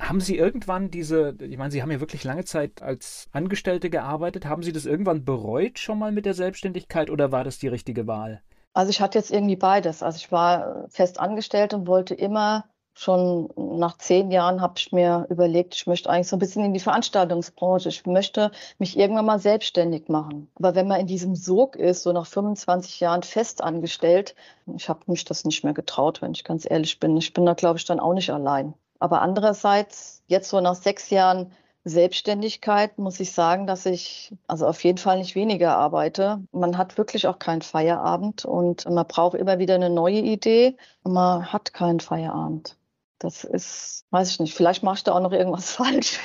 Haben Sie irgendwann diese, ich meine, Sie haben ja wirklich lange Zeit als Angestellte gearbeitet, haben Sie das irgendwann bereut schon mal mit der Selbstständigkeit oder war das die richtige Wahl? Also ich hatte jetzt irgendwie beides. Also ich war fest angestellt und wollte immer schon nach zehn Jahren habe ich mir überlegt, ich möchte eigentlich so ein bisschen in die Veranstaltungsbranche. Ich möchte mich irgendwann mal selbstständig machen. Aber wenn man in diesem Sog ist, so nach 25 Jahren fest angestellt, ich habe mich das nicht mehr getraut, wenn ich ganz ehrlich bin. Ich bin da, glaube ich, dann auch nicht allein. Aber andererseits, jetzt so nach sechs Jahren Selbstständigkeit muss ich sagen, dass ich also auf jeden Fall nicht weniger arbeite. Man hat wirklich auch keinen Feierabend und man braucht immer wieder eine neue Idee man hat keinen Feierabend. Das ist, weiß ich nicht, vielleicht mache ich da auch noch irgendwas falsch.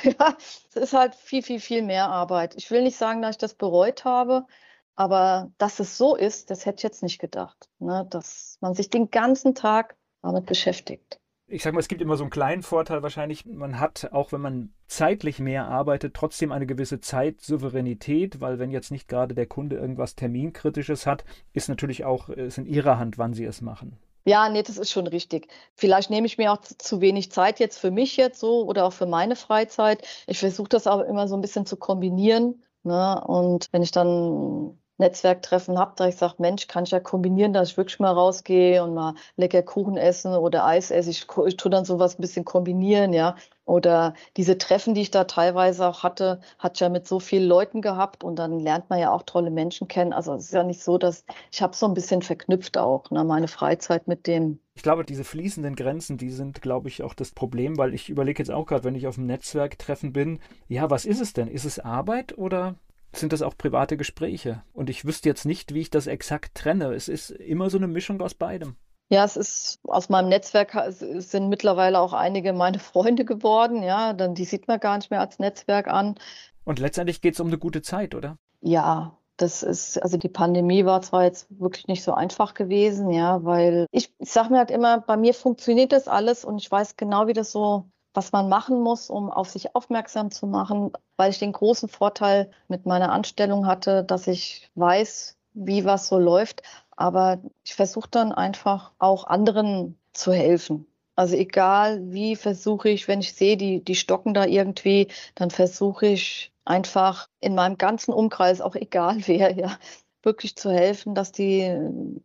es ist halt viel, viel, viel mehr Arbeit. Ich will nicht sagen, dass ich das bereut habe, aber dass es so ist, das hätte ich jetzt nicht gedacht. Ne? Dass man sich den ganzen Tag damit beschäftigt ich sage mal, es gibt immer so einen kleinen Vorteil wahrscheinlich. Man hat, auch wenn man zeitlich mehr arbeitet, trotzdem eine gewisse Zeitsouveränität, weil wenn jetzt nicht gerade der Kunde irgendwas Terminkritisches hat, ist natürlich auch ist in ihrer Hand, wann sie es machen. Ja, nee, das ist schon richtig. Vielleicht nehme ich mir auch zu wenig Zeit jetzt für mich jetzt so oder auch für meine Freizeit. Ich versuche das aber immer so ein bisschen zu kombinieren. Ne? Und wenn ich dann Netzwerktreffen habe, da ich sage, Mensch, kann ich ja kombinieren, dass ich wirklich mal rausgehe und mal lecker Kuchen essen oder Eis esse. Ich, ich tue dann sowas ein bisschen kombinieren, ja. Oder diese Treffen, die ich da teilweise auch hatte, hat ja mit so vielen Leuten gehabt und dann lernt man ja auch tolle Menschen kennen. Also es ist ja nicht so, dass ich habe so ein bisschen verknüpft auch, ne, meine Freizeit mit dem. Ich glaube, diese fließenden Grenzen, die sind, glaube ich, auch das Problem, weil ich überlege jetzt auch gerade, wenn ich auf einem Netzwerktreffen bin, ja, was ist es denn? Ist es Arbeit oder sind das auch private Gespräche. Und ich wüsste jetzt nicht, wie ich das exakt trenne. Es ist immer so eine Mischung aus beidem. Ja, es ist aus meinem Netzwerk sind mittlerweile auch einige meine Freunde geworden. Ja, dann die sieht man gar nicht mehr als Netzwerk an. Und letztendlich geht es um eine gute Zeit, oder? Ja, das ist, also die Pandemie war zwar jetzt wirklich nicht so einfach gewesen, ja, weil ich, ich sage mir halt immer, bei mir funktioniert das alles und ich weiß genau, wie das so was man machen muss, um auf sich aufmerksam zu machen, weil ich den großen Vorteil mit meiner Anstellung hatte, dass ich weiß, wie was so läuft. Aber ich versuche dann einfach auch anderen zu helfen. Also egal wie versuche ich, wenn ich sehe, die, die stocken da irgendwie, dann versuche ich einfach in meinem ganzen Umkreis, auch egal wer, ja, wirklich zu helfen, dass die,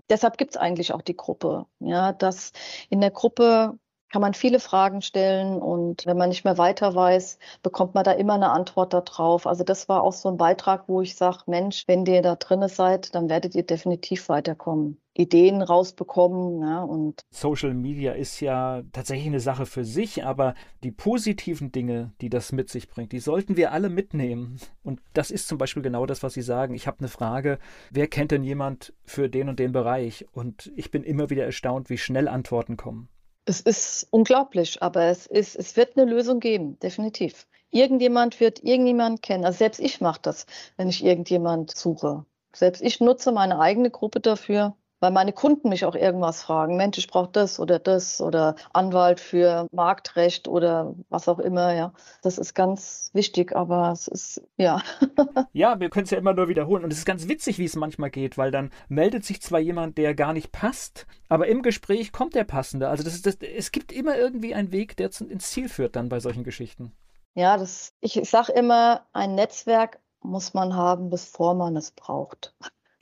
deshalb gibt es eigentlich auch die Gruppe, ja, dass in der Gruppe kann man viele Fragen stellen und wenn man nicht mehr weiter weiß, bekommt man da immer eine Antwort darauf. Also das war auch so ein Beitrag, wo ich sage, Mensch, wenn ihr da drin seid, dann werdet ihr definitiv weiterkommen. Ideen rausbekommen. Ja, und Social Media ist ja tatsächlich eine Sache für sich, aber die positiven Dinge, die das mit sich bringt, die sollten wir alle mitnehmen. Und das ist zum Beispiel genau das, was Sie sagen. Ich habe eine Frage, wer kennt denn jemand für den und den Bereich? Und ich bin immer wieder erstaunt, wie schnell Antworten kommen. Es ist unglaublich, aber es, ist, es wird eine Lösung geben, definitiv. Irgendjemand wird irgendjemand kennen. Also selbst ich mache das, wenn ich irgendjemand suche. Selbst ich nutze meine eigene Gruppe dafür. Weil meine Kunden mich auch irgendwas fragen. Mensch, ich brauche das oder das oder Anwalt für Marktrecht oder was auch immer, ja. Das ist ganz wichtig, aber es ist, ja. ja, wir können es ja immer nur wiederholen. Und es ist ganz witzig, wie es manchmal geht, weil dann meldet sich zwar jemand, der gar nicht passt, aber im Gespräch kommt der Passende. Also das ist das, es gibt immer irgendwie einen Weg, der ins Ziel führt dann bei solchen Geschichten. Ja, das, ich sage immer, ein Netzwerk muss man haben, bevor man es braucht.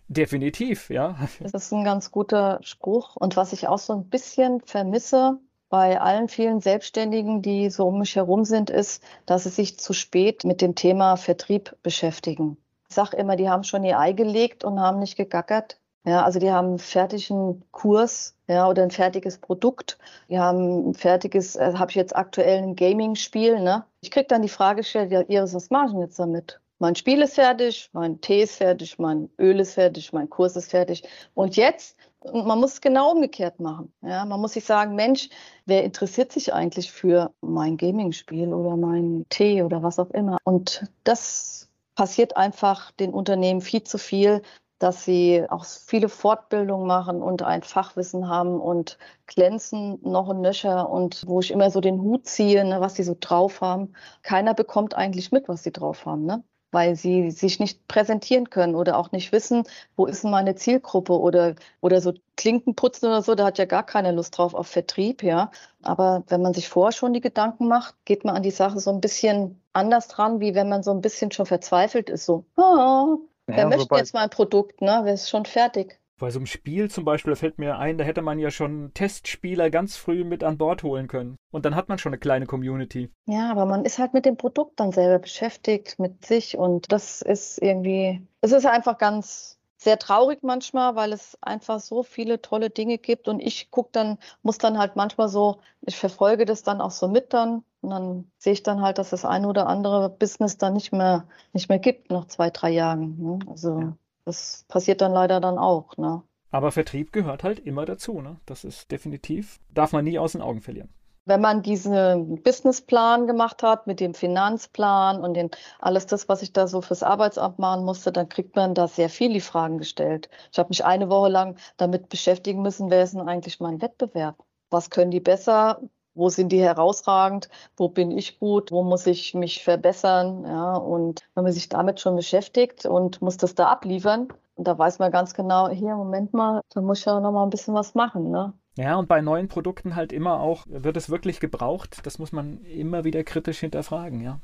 Definitiv, ja. Das ist ein ganz guter Spruch. Und was ich auch so ein bisschen vermisse bei allen vielen Selbstständigen, die so um mich herum sind, ist, dass sie sich zu spät mit dem Thema Vertrieb beschäftigen. Ich sage immer, die haben schon ihr Ei gelegt und haben nicht gegackert. Ja, also die haben einen fertigen Kurs ja, oder ein fertiges Produkt. Die haben ein fertiges, äh, habe ich jetzt aktuell ein Gaming-Spiel. Ne? Ich kriege dann die Frage gestellt, ja, Iris, was machen jetzt damit? Mein Spiel ist fertig, mein Tee ist fertig, mein Öl ist fertig, mein Kurs ist fertig. Und jetzt, man muss es genau umgekehrt machen. Ja, man muss sich sagen, Mensch, wer interessiert sich eigentlich für mein Gaming-Spiel oder mein Tee oder was auch immer? Und das passiert einfach den Unternehmen viel zu viel, dass sie auch viele Fortbildungen machen und ein Fachwissen haben und glänzen noch ein nöcher und wo ich immer so den Hut ziehe, ne, was sie so drauf haben. Keiner bekommt eigentlich mit, was sie drauf haben. Ne? Weil sie sich nicht präsentieren können oder auch nicht wissen, wo ist denn meine Zielgruppe oder, oder so Klinken putzen oder so, da hat ja gar keine Lust drauf auf Vertrieb, ja. Aber wenn man sich vorher schon die Gedanken macht, geht man an die Sache so ein bisschen anders dran, wie wenn man so ein bisschen schon verzweifelt ist, so, oh, wer ja, möchte jetzt mein Produkt, ne, wer ist schon fertig. Bei so einem Spiel zum Beispiel, da fällt mir ein, da hätte man ja schon Testspieler ganz früh mit an Bord holen können. Und dann hat man schon eine kleine Community. Ja, aber man ist halt mit dem Produkt dann selber beschäftigt, mit sich. Und das ist irgendwie, es ist einfach ganz sehr traurig manchmal, weil es einfach so viele tolle Dinge gibt. Und ich gucke dann, muss dann halt manchmal so, ich verfolge das dann auch so mit dann. Und dann sehe ich dann halt, dass das eine oder andere Business dann nicht mehr, nicht mehr gibt nach zwei, drei Jahren. Ne? Also. Ja. Das passiert dann leider dann auch. Ne? Aber Vertrieb gehört halt immer dazu. Ne? Das ist definitiv, darf man nie aus den Augen verlieren. Wenn man diesen Businessplan gemacht hat mit dem Finanzplan und den, alles das, was ich da so fürs Arbeitsamt machen musste, dann kriegt man da sehr viel die Fragen gestellt. Ich habe mich eine Woche lang damit beschäftigen müssen, wer ist denn eigentlich mein Wettbewerb? Was können die besser? Wo sind die herausragend, wo bin ich gut, wo muss ich mich verbessern. Ja, und wenn man sich damit schon beschäftigt und muss das da abliefern, und da weiß man ganz genau, hier, Moment mal, da muss ich ja noch mal ein bisschen was machen. Ne? Ja, und bei neuen Produkten halt immer auch, wird es wirklich gebraucht? Das muss man immer wieder kritisch hinterfragen, ja.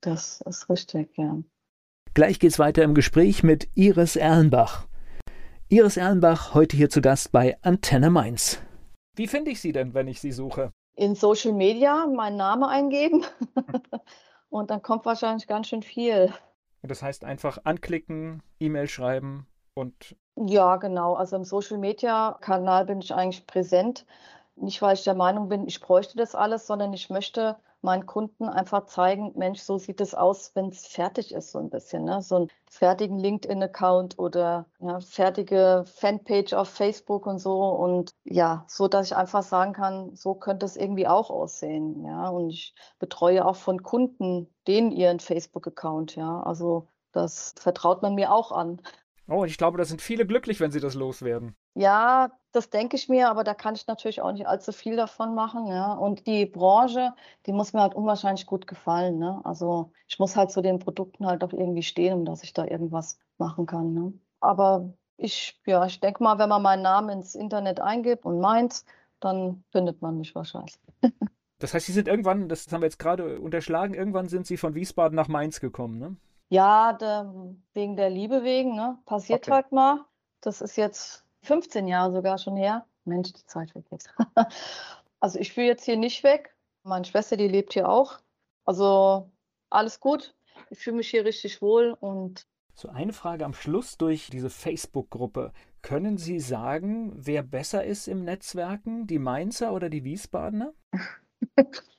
Das ist richtig, ja. Gleich geht's weiter im Gespräch mit Iris Erlenbach. Iris Erlenbach heute hier zu Gast bei Antenne Mainz. Wie finde ich Sie denn, wenn ich Sie suche? In Social Media meinen Namen eingeben und dann kommt wahrscheinlich ganz schön viel. Das heißt einfach anklicken, E-Mail schreiben und. Ja, genau. Also im Social Media Kanal bin ich eigentlich präsent. Nicht, weil ich der Meinung bin, ich bräuchte das alles, sondern ich möchte meinen Kunden einfach zeigen, Mensch, so sieht es aus, wenn es fertig ist, so ein bisschen. Ne? So einen fertigen LinkedIn-Account oder ja, fertige Fanpage auf Facebook und so. Und ja, so dass ich einfach sagen kann, so könnte es irgendwie auch aussehen. Ja, und ich betreue auch von Kunden denen ihren Facebook-Account. Ja, also das vertraut man mir auch an. Oh, ich glaube, da sind viele glücklich, wenn sie das loswerden. Ja, das denke ich mir, aber da kann ich natürlich auch nicht allzu viel davon machen. Ja. Und die Branche, die muss mir halt unwahrscheinlich gut gefallen. Ne? Also ich muss halt zu den Produkten halt auch irgendwie stehen, um dass ich da irgendwas machen kann. Ne? Aber ich, ja, ich denke mal, wenn man meinen Namen ins Internet eingibt und meint, dann findet man mich wahrscheinlich. Das heißt, Sie sind irgendwann, das haben wir jetzt gerade unterschlagen, irgendwann sind Sie von Wiesbaden nach Mainz gekommen, ne? Ja, der, wegen der Liebe wegen, ne? Passiert okay. halt mal. Das ist jetzt 15 Jahre sogar schon her. Mensch, die Zeit weg jetzt. also ich fühle jetzt hier nicht weg. Meine Schwester, die lebt hier auch. Also alles gut. Ich fühle mich hier richtig wohl und so eine Frage am Schluss durch diese Facebook-Gruppe. Können Sie sagen, wer besser ist im Netzwerken, die Mainzer oder die Wiesbadener?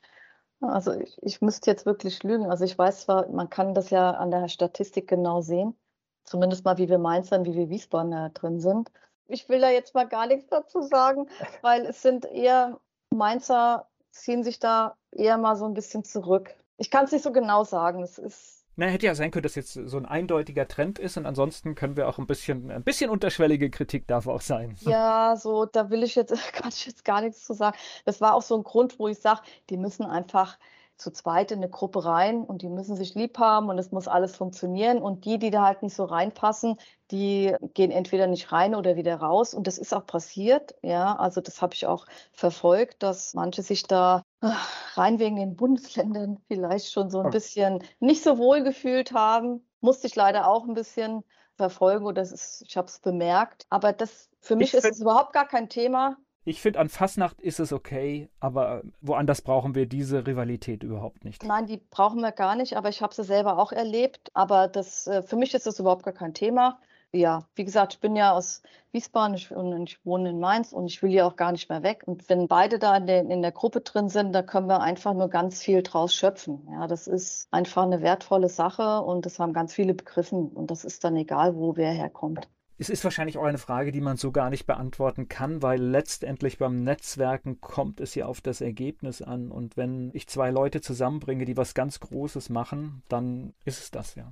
Also ich, ich müsste jetzt wirklich lügen. Also ich weiß zwar, man kann das ja an der Statistik genau sehen, zumindest mal wie wir Mainzer und wie wir Wiesbadener drin sind. Ich will da jetzt mal gar nichts dazu sagen, weil es sind eher Mainzer ziehen sich da eher mal so ein bisschen zurück. Ich kann es nicht so genau sagen. Es ist Na, hätte ja sein können, dass jetzt so ein eindeutiger Trend ist und ansonsten können wir auch ein bisschen, ein bisschen unterschwellige Kritik darf auch sein. Ja, so, da will ich jetzt, kann ich jetzt gar nichts zu sagen. Das war auch so ein Grund, wo ich sage, die müssen einfach zu zweit in eine Gruppe rein und die müssen sich lieb haben und es muss alles funktionieren. Und die, die da halt nicht so reinpassen, die gehen entweder nicht rein oder wieder raus. Und das ist auch passiert. Ja, also das habe ich auch verfolgt, dass manche sich da rein wegen den Bundesländern vielleicht schon so ein bisschen nicht so wohl gefühlt haben. Musste ich leider auch ein bisschen verfolgen oder ist, ich habe es bemerkt. Aber das für mich ich ist es überhaupt gar kein Thema. Ich finde, an Fasnacht ist es okay, aber woanders brauchen wir diese Rivalität überhaupt nicht. Nein, die brauchen wir gar nicht, aber ich habe sie selber auch erlebt. Aber das, äh, für mich ist das überhaupt gar kein Thema. Ja, wie gesagt, ich bin ja aus Wiesbaden und ich wohne in Mainz und ich will ja auch gar nicht mehr weg. Und wenn beide da in der, in der Gruppe drin sind, da können wir einfach nur ganz viel draus schöpfen. Ja, das ist einfach eine wertvolle Sache und das haben ganz viele begriffen. Und das ist dann egal, wo wer herkommt. Es ist wahrscheinlich auch eine Frage, die man so gar nicht beantworten kann, weil letztendlich beim Netzwerken kommt es ja auf das Ergebnis an. Und wenn ich zwei Leute zusammenbringe, die was ganz Großes machen, dann ist es das ja.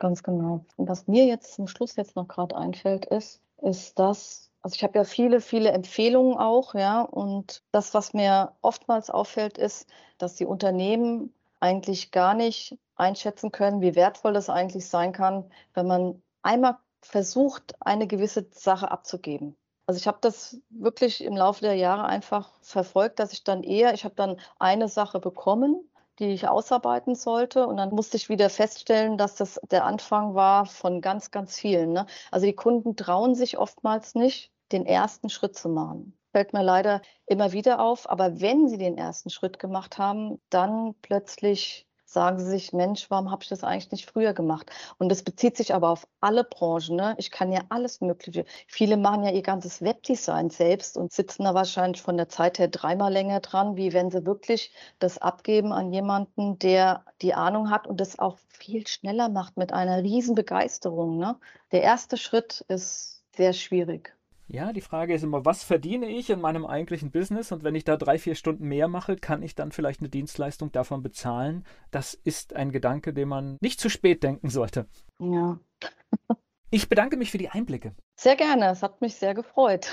Ganz genau. Und was mir jetzt zum Schluss jetzt noch gerade einfällt, ist, ist das, also ich habe ja viele, viele Empfehlungen auch, ja. Und das, was mir oftmals auffällt, ist, dass die Unternehmen eigentlich gar nicht einschätzen können, wie wertvoll das eigentlich sein kann, wenn man einmal versucht, eine gewisse Sache abzugeben. Also ich habe das wirklich im Laufe der Jahre einfach verfolgt, dass ich dann eher, ich habe dann eine Sache bekommen, die ich ausarbeiten sollte. Und dann musste ich wieder feststellen, dass das der Anfang war von ganz, ganz vielen. Ne? Also die Kunden trauen sich oftmals nicht, den ersten Schritt zu machen. Fällt mir leider immer wieder auf. Aber wenn sie den ersten Schritt gemacht haben, dann plötzlich sagen sie sich, Mensch, warum habe ich das eigentlich nicht früher gemacht? Und das bezieht sich aber auf alle Branchen. Ne? Ich kann ja alles Mögliche. Viele machen ja ihr ganzes Webdesign selbst und sitzen da wahrscheinlich von der Zeit her dreimal länger dran, wie wenn sie wirklich das abgeben an jemanden, der die Ahnung hat und das auch viel schneller macht mit einer riesen Begeisterung. Ne? Der erste Schritt ist sehr schwierig. Ja, die Frage ist immer, was verdiene ich in meinem eigentlichen Business? Und wenn ich da drei, vier Stunden mehr mache, kann ich dann vielleicht eine Dienstleistung davon bezahlen? Das ist ein Gedanke, den man nicht zu spät denken sollte. Ja. ich bedanke mich für die Einblicke. Sehr gerne, es hat mich sehr gefreut.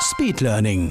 Speed Learning.